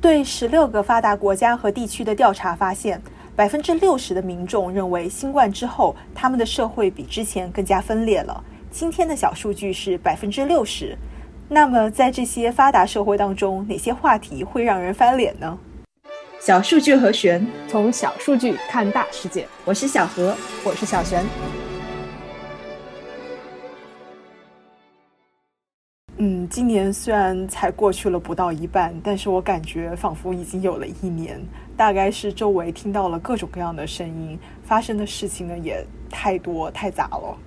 对十六个发达国家和地区的调查发现，百分之六十的民众认为新冠之后，他们的社会比之前更加分裂了。今天的小数据是百分之六十。那么，在这些发达社会当中，哪些话题会让人翻脸呢？小数据和玄从小数据看大世界。我是小何，我是小璇。今年虽然才过去了不到一半，但是我感觉仿佛已经有了一年。大概是周围听到了各种各样的声音，发生的事情呢也太多太杂了。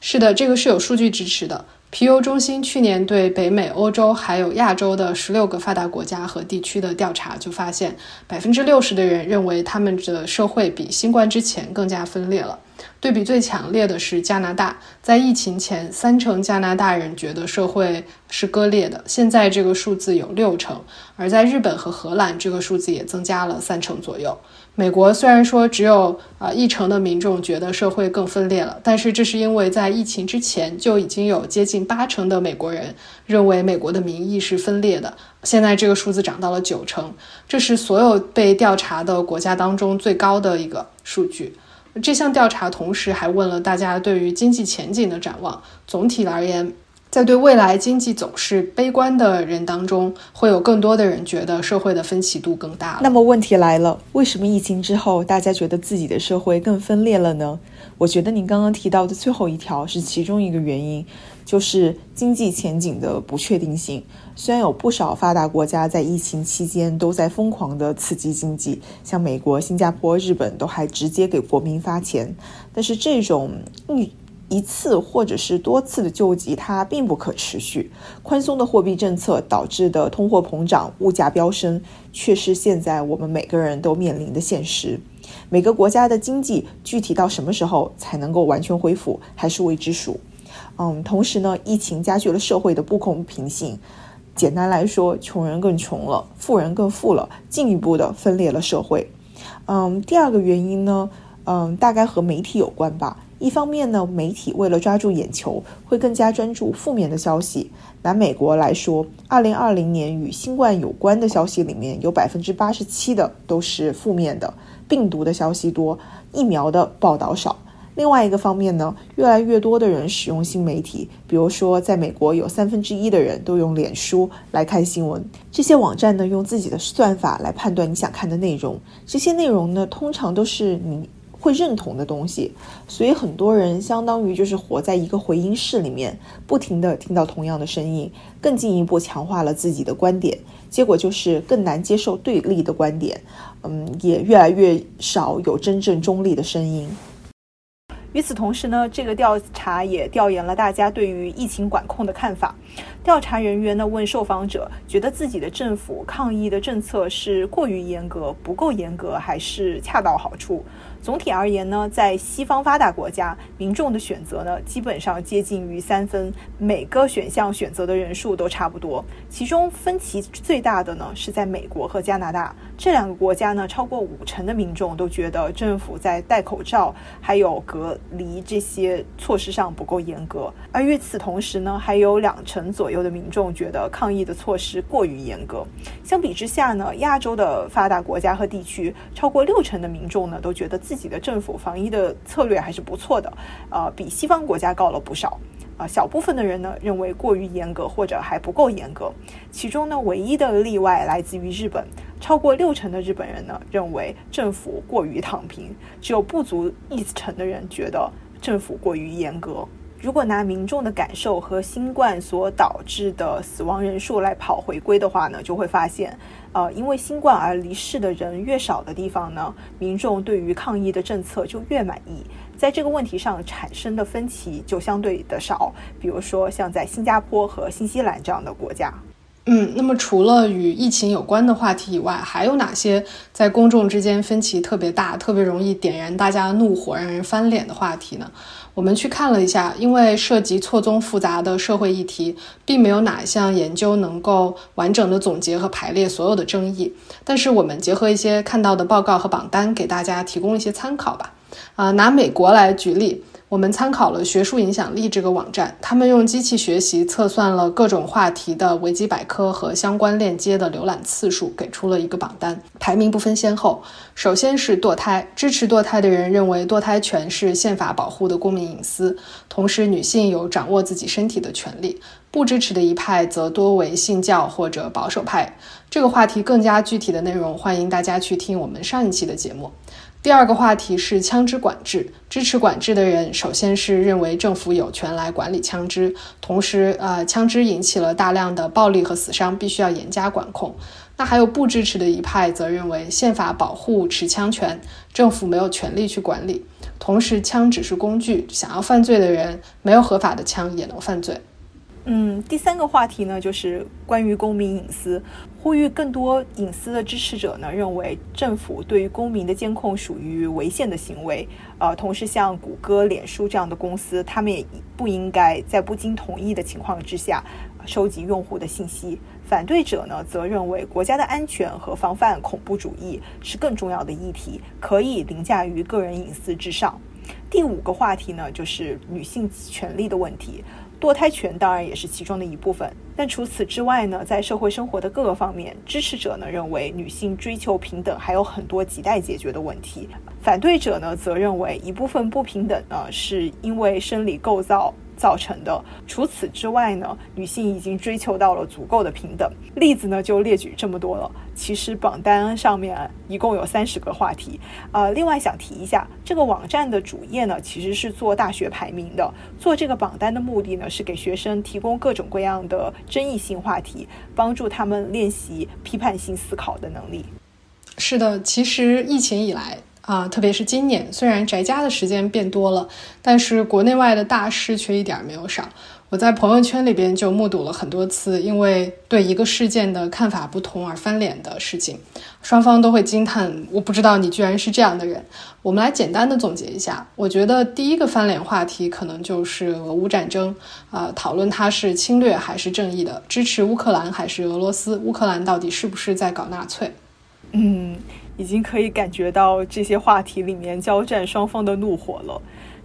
是的，这个是有数据支持的。皮尤中心去年对北美、欧洲还有亚洲的十六个发达国家和地区的调查就发现，百分之六十的人认为他们的社会比新冠之前更加分裂了。对比最强烈的是加拿大，在疫情前，三成加拿大人觉得社会是割裂的，现在这个数字有六成；而在日本和荷兰，这个数字也增加了三成左右。美国虽然说只有啊一成的民众觉得社会更分裂了，但是这是因为在疫情之前就已经有接近八成的美国人认为美国的民意是分裂的，现在这个数字涨到了九成，这是所有被调查的国家当中最高的一个数据。这项调查同时还问了大家对于经济前景的展望，总体而言。在对未来经济走势悲观的人当中，会有更多的人觉得社会的分歧度更大。那么问题来了，为什么疫情之后大家觉得自己的社会更分裂了呢？我觉得您刚刚提到的最后一条是其中一个原因，就是经济前景的不确定性。虽然有不少发达国家在疫情期间都在疯狂的刺激经济，像美国、新加坡、日本都还直接给国民发钱，但是这种预。一次或者是多次的救济，它并不可持续。宽松的货币政策导致的通货膨胀、物价飙升，却是现在我们每个人都面临的现实。每个国家的经济具体到什么时候才能够完全恢复，还是未知数。嗯，同时呢，疫情加剧了社会的不公平性。简单来说，穷人更穷了，富人更富了，进一步的分裂了社会。嗯，第二个原因呢，嗯，大概和媒体有关吧。一方面呢，媒体为了抓住眼球，会更加专注负面的消息。拿美国来说，二零二零年与新冠有关的消息里面有百分之八十七的都是负面的，病毒的消息多，疫苗的报道少。另外一个方面呢，越来越多的人使用新媒体，比如说在美国有三分之一的人都用脸书来看新闻。这些网站呢，用自己的算法来判断你想看的内容，这些内容呢，通常都是你。会认同的东西，所以很多人相当于就是活在一个回音室里面，不停的听到同样的声音，更进一步强化了自己的观点，结果就是更难接受对立的观点，嗯，也越来越少有真正中立的声音。与此同时呢，这个调查也调研了大家对于疫情管控的看法。调查人员呢问受访者，觉得自己的政府抗疫的政策是过于严格、不够严格，还是恰到好处？总体而言呢，在西方发达国家，民众的选择呢基本上接近于三分，每个选项选择的人数都差不多。其中分歧最大的呢是在美国和加拿大这两个国家呢，超过五成的民众都觉得政府在戴口罩还有隔离这些措施上不够严格，而与此同时呢，还有两成左右有的民众觉得抗疫的措施过于严格。相比之下呢，亚洲的发达国家和地区，超过六成的民众呢都觉得自自己的政府防疫的策略还是不错的，呃，比西方国家高了不少。啊，小部分的人呢认为过于严格或者还不够严格。其中呢，唯一的例外来自于日本，超过六成的日本人呢认为政府过于躺平，只有不足一成的人觉得政府过于严格。如果拿民众的感受和新冠所导致的死亡人数来跑回归的话呢，就会发现，呃，因为新冠而离世的人越少的地方呢，民众对于抗疫的政策就越满意，在这个问题上产生的分歧就相对的少。比如说像在新加坡和新西兰这样的国家。嗯，那么除了与疫情有关的话题以外，还有哪些在公众之间分歧特别大、特别容易点燃大家怒火、让人翻脸的话题呢？我们去看了一下，因为涉及错综复杂的社会议题，并没有哪一项研究能够完整的总结和排列所有的争议。但是我们结合一些看到的报告和榜单，给大家提供一些参考吧。啊，拿美国来举例。我们参考了学术影响力这个网站，他们用机器学习测算了各种话题的维基百科和相关链接的浏览次数，给出了一个榜单，排名不分先后。首先是堕胎，支持堕胎的人认为堕胎权是宪法保护的公民隐私，同时女性有掌握自己身体的权利。不支持的一派则多为信教或者保守派。这个话题更加具体的内容，欢迎大家去听我们上一期的节目。第二个话题是枪支管制。支持管制的人，首先是认为政府有权来管理枪支，同时，呃，枪支引起了大量的暴力和死伤，必须要严加管控。那还有不支持的一派，则认为宪法保护持枪权，政府没有权利去管理，同时枪只是工具，想要犯罪的人没有合法的枪也能犯罪。嗯，第三个话题呢，就是关于公民隐私，呼吁更多隐私的支持者呢，认为政府对于公民的监控属于违宪的行为。呃，同时像谷歌、脸书这样的公司，他们也不应该在不经同意的情况之下收集用户的信息。反对者呢，则认为国家的安全和防范恐怖主义是更重要的议题，可以凌驾于个人隐私之上。第五个话题呢，就是女性权利的问题。堕胎权当然也是其中的一部分，但除此之外呢，在社会生活的各个方面，支持者呢认为女性追求平等还有很多亟待解决的问题，反对者呢则认为一部分不平等呢是因为生理构造。造成的。除此之外呢，女性已经追求到了足够的平等。例子呢就列举这么多了。其实榜单上面一共有三十个话题。呃，另外想提一下，这个网站的主页呢其实是做大学排名的。做这个榜单的目的呢是给学生提供各种各样的争议性话题，帮助他们练习批判性思考的能力。是的，其实疫情以来。啊，特别是今年，虽然宅家的时间变多了，但是国内外的大事却一点没有少。我在朋友圈里边就目睹了很多次，因为对一个事件的看法不同而翻脸的事情，双方都会惊叹：“我不知道你居然是这样的人。”我们来简单的总结一下，我觉得第一个翻脸话题可能就是俄乌战争，啊，讨论它是侵略还是正义的，支持乌克兰还是俄罗斯，乌克兰到底是不是在搞纳粹？嗯。已经可以感觉到这些话题里面交战双方的怒火了。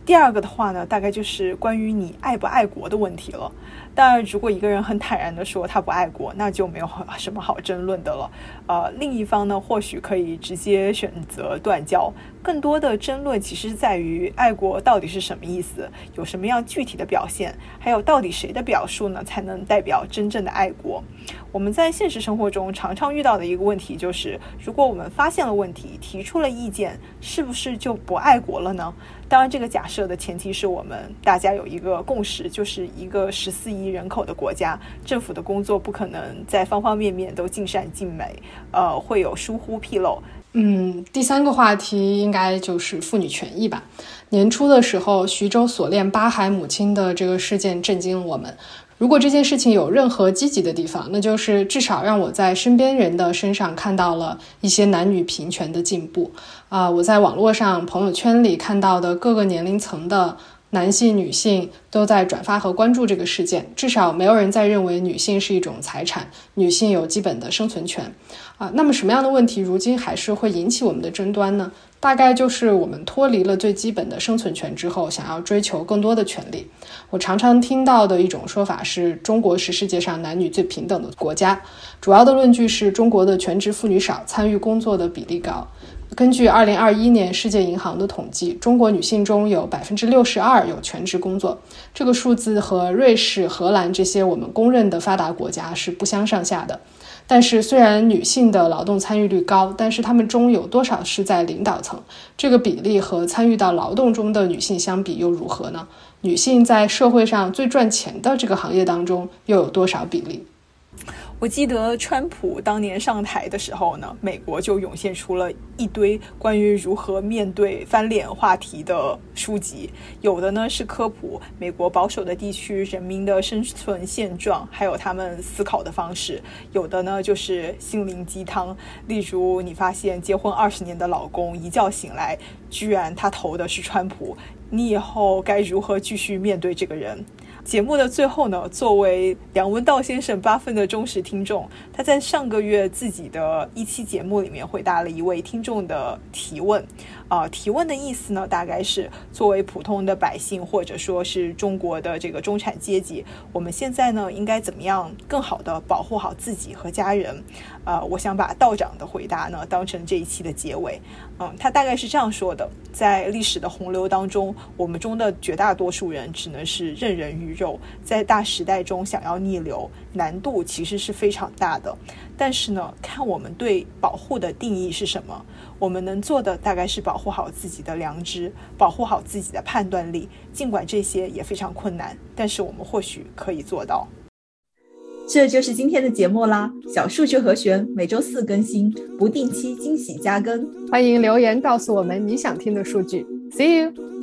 第二个的话呢，大概就是关于你爱不爱国的问题了。当然，如果一个人很坦然地说他不爱国，那就没有什么好争论的了。呃，另一方呢，或许可以直接选择断交。更多的争论其实在于爱国到底是什么意思，有什么样具体的表现，还有到底谁的表述呢才能代表真正的爱国？我们在现实生活中常常遇到的一个问题就是，如果我们发现了问题，提出了意见，是不是就不爱国了呢？当然，这个假设的前提是我们大家有一个共识，就是一个十四亿人口的国家，政府的工作不可能在方方面面都尽善尽美，呃，会有疏忽纰漏。嗯，第三个话题应该就是妇女权益吧。年初的时候，徐州锁链八孩母亲的这个事件震惊了我们。如果这件事情有任何积极的地方，那就是至少让我在身边人的身上看到了一些男女平权的进步。啊，我在网络上、朋友圈里看到的各个年龄层的。男性、女性都在转发和关注这个事件，至少没有人再认为女性是一种财产，女性有基本的生存权。啊，那么什么样的问题如今还是会引起我们的争端呢？大概就是我们脱离了最基本的生存权之后，想要追求更多的权利。我常常听到的一种说法是中国是世界上男女最平等的国家，主要的论据是中国的全职妇女少，参与工作的比例高。根据二零二一年世界银行的统计，中国女性中有百分之六十二有全职工作，这个数字和瑞士、荷兰这些我们公认的发达国家是不相上下的。但是，虽然女性的劳动参与率高，但是她们中有多少是在领导层？这个比例和参与到劳动中的女性相比又如何呢？女性在社会上最赚钱的这个行业当中又有多少比例？我记得川普当年上台的时候呢，美国就涌现出了一堆关于如何面对翻脸话题的书籍，有的呢是科普美国保守的地区人民的生存现状，还有他们思考的方式；有的呢就是心灵鸡汤，例如你发现结婚二十年的老公一觉醒来，居然他投的是川普，你以后该如何继续面对这个人？节目的最后呢，作为梁文道先生八分的忠实听众，他在上个月自己的一期节目里面回答了一位听众的提问。呃，提问的意思呢，大概是作为普通的百姓，或者说是中国的这个中产阶级，我们现在呢应该怎么样更好的保护好自己和家人？呃，我想把道长的回答呢当成这一期的结尾。嗯，他大概是这样说的：在历史的洪流当中，我们中的绝大多数人只能是任人鱼肉，在大时代中想要逆流，难度其实是非常大的。但是呢，看我们对保护的定义是什么。我们能做的大概是保护好自己的良知，保护好自己的判断力。尽管这些也非常困难，但是我们或许可以做到。这就是今天的节目啦！小数据和弦每周四更新，不定期惊喜加更。欢迎留言告诉我们你想听的数据。See you。